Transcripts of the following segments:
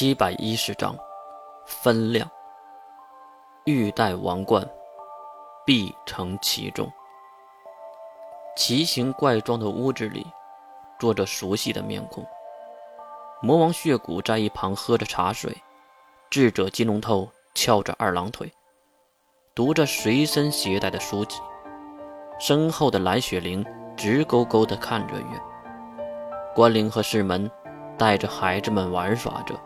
七百一十章，分量。欲戴王冠，必承其重。奇形怪状的屋子里，坐着熟悉的面孔。魔王血骨在一旁喝着茶水，智者金龙头翘着二郎腿，读着随身携带的书籍。身后的蓝雪灵直勾勾地看着月。关灵和世门带着孩子们玩耍着。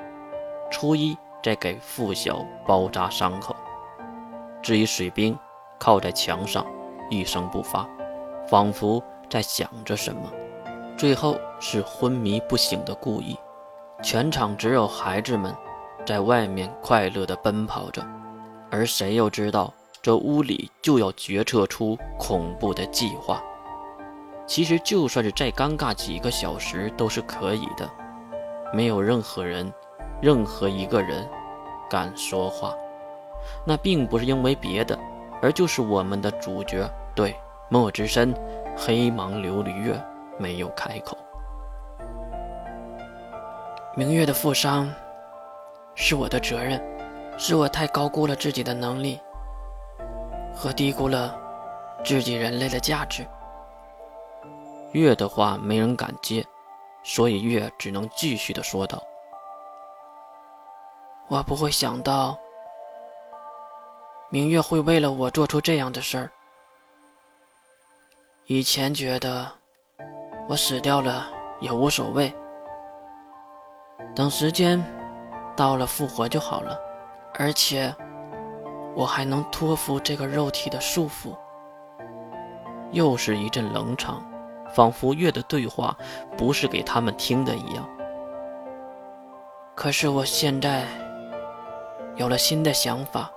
初一在给附小包扎伤口，至于水兵，靠在墙上一声不发，仿佛在想着什么。最后是昏迷不醒的顾意，全场只有孩子们在外面快乐地奔跑着，而谁又知道这屋里就要决策出恐怖的计划？其实就算是再尴尬几个小时都是可以的，没有任何人。任何一个人敢说话，那并不是因为别的，而就是我们的主角对莫之深黑芒琉璃月没有开口。明月的负伤是我的责任，是我太高估了自己的能力，和低估了自己人类的价值。月的话没人敢接，所以月只能继续的说道。我不会想到，明月会为了我做出这样的事儿。以前觉得我死掉了也无所谓，等时间到了复活就好了，而且我还能托付这个肉体的束缚。又是一阵冷场，仿佛月的对话不是给他们听的一样。可是我现在。有了新的想法，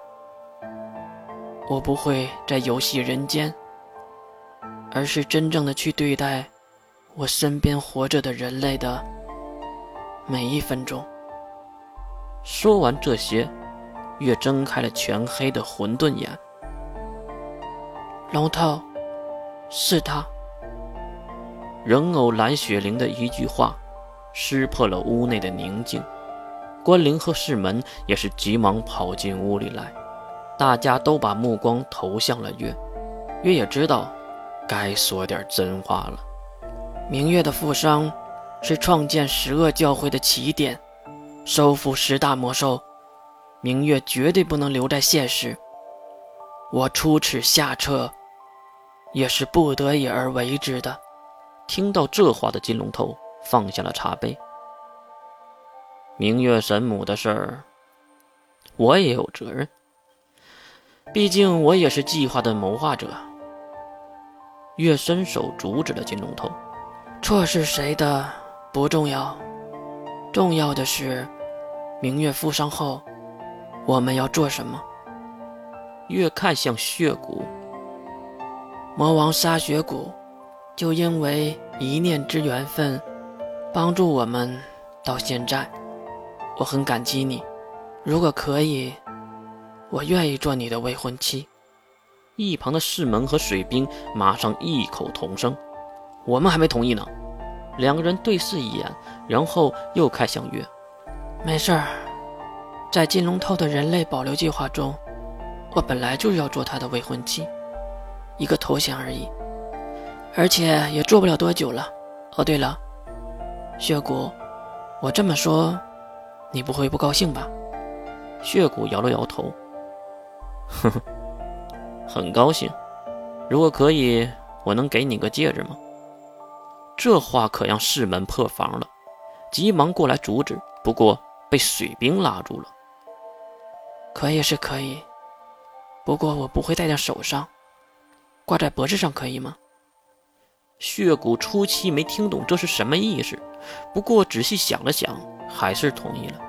我不会再游戏人间，而是真正的去对待我身边活着的人类的每一分钟。说完这些，月睁开了全黑的混沌眼。龙头，是他。人偶蓝雪灵的一句话，撕破了屋内的宁静。关灵和世门也是急忙跑进屋里来，大家都把目光投向了月。月也知道，该说点真话了。明月的负伤，是创建十恶教会的起点，收复十大魔兽，明月绝对不能留在现实。我出此下策，也是不得已而为之的。听到这话的金龙头放下了茶杯。明月神母的事儿，我也有责任。毕竟我也是计划的谋划者。月伸手阻止了金龙头，错是谁的不重要，重要的是明月负伤后我们要做什么。月看向血骨，魔王杀血骨，就因为一念之缘分，帮助我们到现在。我很感激你，如果可以，我愿意做你的未婚妻。一旁的世门和水兵马上异口同声：“我们还没同意呢。”两个人对视一眼，然后又看向月：“没事儿，在金龙套的人类保留计划中，我本来就是要做他的未婚妻，一个头衔而已，而且也做不了多久了。哦，对了，血骨，我这么说。”你不会不高兴吧？血骨摇了摇头，呵呵，很高兴。如果可以，我能给你个戒指吗？这话可让世门破防了，急忙过来阻止，不过被水兵拉住了。可以是可以，不过我不会戴在手上，挂在脖子上可以吗？血骨初期没听懂这是什么意思，不过仔细想了想，还是同意了。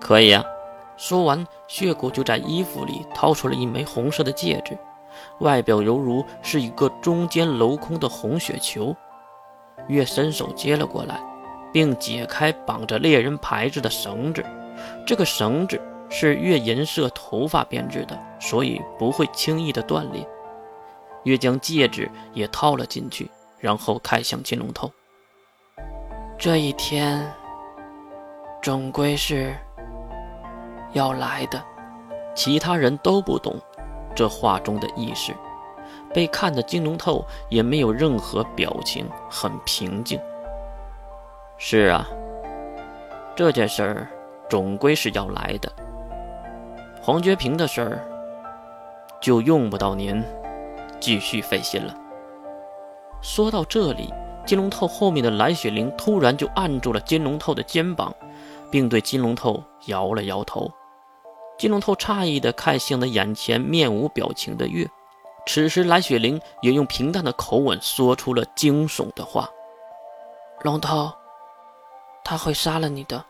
可以啊！说完，血骨就在衣服里掏出了一枚红色的戒指，外表犹如是一个中间镂空的红雪球。月伸手接了过来，并解开绑着猎人牌子的绳子。这个绳子是月银色头发编织的，所以不会轻易的断裂。月将戒指也套了进去，然后看向金龙头。这一天。终归是要来的。其他人都不懂这话中的意思，被看得金龙透也没有任何表情，很平静。是啊，这件事儿总归是要来的。黄觉平的事儿就用不到您继续费心了。说到这里，金龙透后面的蓝雪玲突然就按住了金龙透的肩膀，并对金龙透摇了摇头。金龙头诧异的看向了眼前面无表情的月。此时，蓝雪玲也用平淡的口吻说出了惊悚的话：“龙头，他会杀了你的。”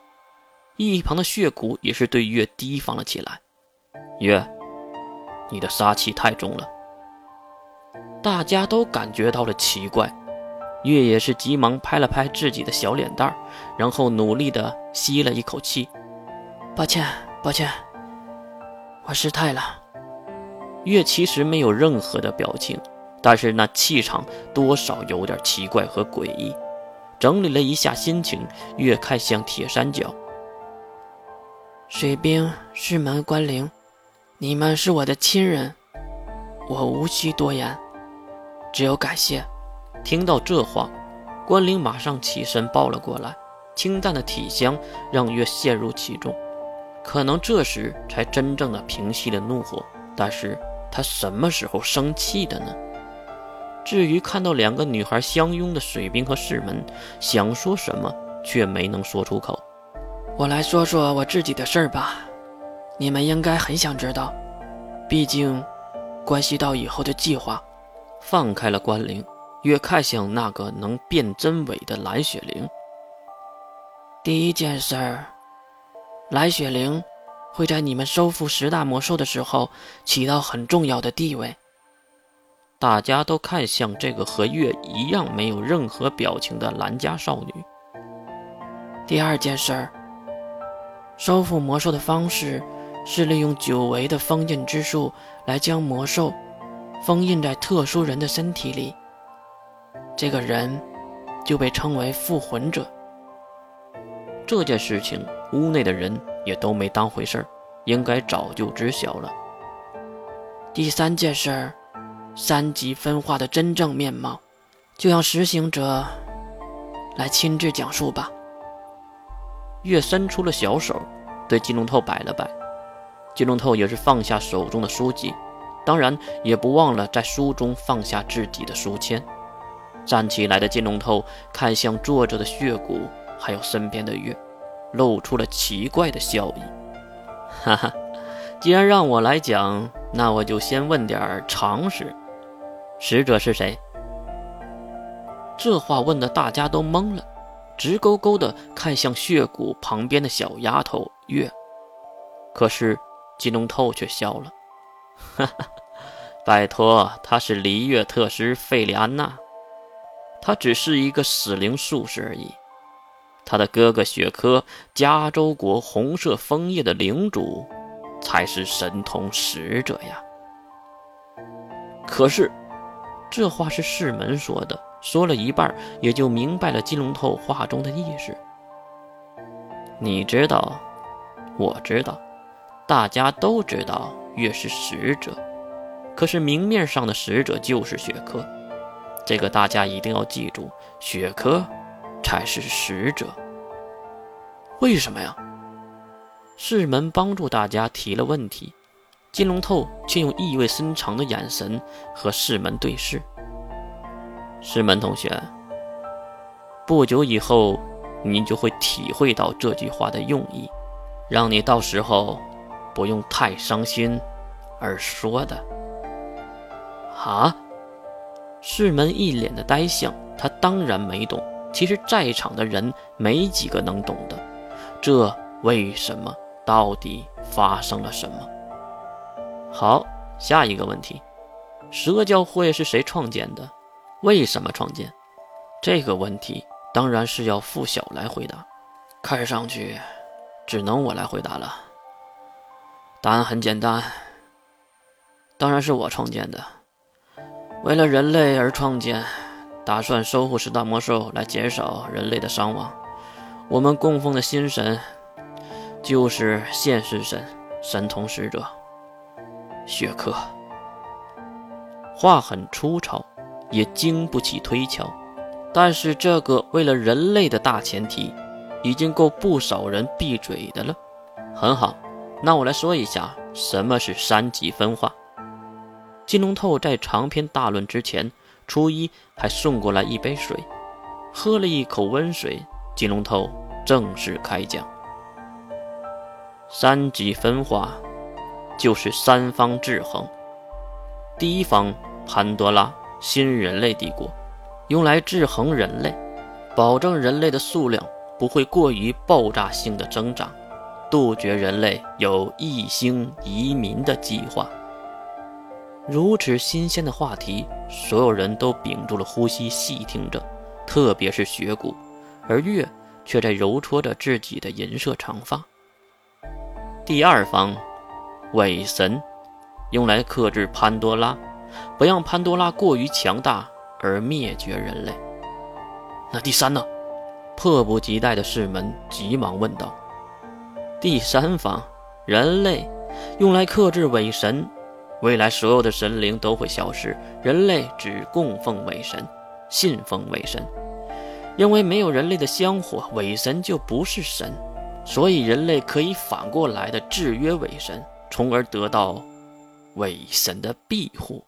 一旁的血骨也是对月提防了起来：“月，你的杀气太重了。”大家都感觉到了奇怪，月也是急忙拍了拍自己的小脸蛋然后努力的吸了一口气：“抱歉，抱歉，我失态了。”月其实没有任何的表情，但是那气场多少有点奇怪和诡异。整理了一下心情，月看向铁三角：“水兵、师门、关灵，你们是我的亲人，我无需多言。”只有感谢。听到这话，关灵马上起身抱了过来，清淡的体香让月陷入其中。可能这时才真正的平息了怒火。但是他什么时候生气的呢？至于看到两个女孩相拥的水兵和士门，想说什么却没能说出口。我来说说我自己的事儿吧，你们应该很想知道，毕竟关系到以后的计划。放开了关灵，越看向那个能辨真伪的蓝雪灵。第一件事儿，蓝雪灵会在你们收复十大魔兽的时候起到很重要的地位。大家都看向这个和月一样没有任何表情的蓝家少女。第二件事儿，收复魔兽的方式是利用久违的封印之术来将魔兽。封印在特殊人的身体里，这个人就被称为复魂者。这件事情，屋内的人也都没当回事儿，应该早就知晓了。第三件事儿，三级分化的真正面貌，就让实行者来亲自讲述吧。月伸出了小手，对金龙透摆了摆，金龙透也是放下手中的书籍。当然，也不忘了在书中放下自己的书签。站起来的金龙头看向坐着的血骨，还有身边的月，露出了奇怪的笑意。哈哈，既然让我来讲，那我就先问点常识：使者是谁？这话问的大家都懵了，直勾勾的看向血骨旁边的小丫头月。可是金龙透却笑了。哈哈，拜托，他是璃月特师费里安娜，他只是一个死灵术士而已。他的哥哥雪珂，加州国红色枫叶的领主，才是神通使者呀。可是，这话是世门说的，说了一半，也就明白了金龙头话中的意思。你知道，我知道，大家都知道。越是使者，可是明面上的使者就是雪珂，这个大家一定要记住，雪珂才是使者。为什么呀？世门帮助大家提了问题，金龙透却用意味深长的眼神和世门对视。世门同学，不久以后，你就会体会到这句话的用意，让你到时候。不用太伤心，而说的。啊！世门一脸的呆相，他当然没懂。其实，在场的人没几个能懂的。这为什么？到底发生了什么？好，下一个问题：蛇教会是谁创建的？为什么创建？这个问题当然是要付晓来回答。看上去，只能我来回答了。答案很简单，当然是我创建的。为了人类而创建，打算收复十大魔兽来减少人类的伤亡。我们供奉的新神就是现世神，神童使者，雪克。话很粗糙，也经不起推敲，但是这个为了人类的大前提，已经够不少人闭嘴的了。很好，那我来说一下什么是三级分化。金龙透在长篇大论之前，初一还送过来一杯水，喝了一口温水。金龙头正式开讲。三级分化就是三方制衡。第一方，潘多拉新人类帝国，用来制衡人类，保证人类的数量不会过于爆炸性的增长，杜绝人类有异星移民的计划。如此新鲜的话题，所有人都屏住了呼吸，细听着，特别是雪谷，而月却在揉搓着自己的银色长发。第二方，伪神，用来克制潘多拉，不让潘多拉过于强大而灭绝人类。那第三呢？迫不及待的士门急忙问道。第三方，人类，用来克制伪神。未来所有的神灵都会消失，人类只供奉伪神，信奉伪神，因为没有人类的香火，伪神就不是神，所以人类可以反过来的制约伪神，从而得到伪神的庇护。